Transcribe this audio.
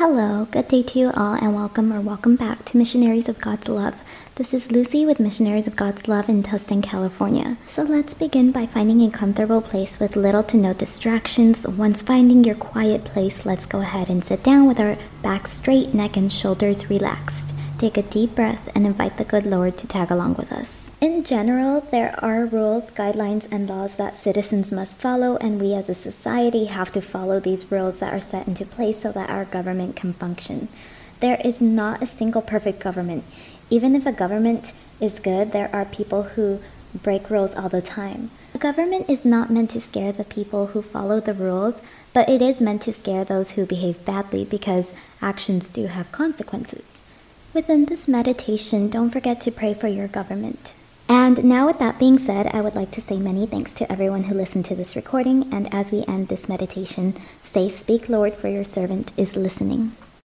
Hello, good day to you all, and welcome or welcome back to Missionaries of God's Love. This is Lucy with Missionaries of God's Love in Tustin, California. So let's begin by finding a comfortable place with little to no distractions. Once finding your quiet place, let's go ahead and sit down with our back straight, neck and shoulders relaxed. Take a deep breath and invite the good Lord to tag along with us. In general, there are rules, guidelines, and laws that citizens must follow, and we as a society have to follow these rules that are set into place so that our government can function. There is not a single perfect government. Even if a government is good, there are people who break rules all the time. The government is not meant to scare the people who follow the rules, but it is meant to scare those who behave badly because actions do have consequences. Within this meditation, don't forget to pray for your government. And now, with that being said, I would like to say many thanks to everyone who listened to this recording. And as we end this meditation, say, Speak, Lord, for your servant is listening.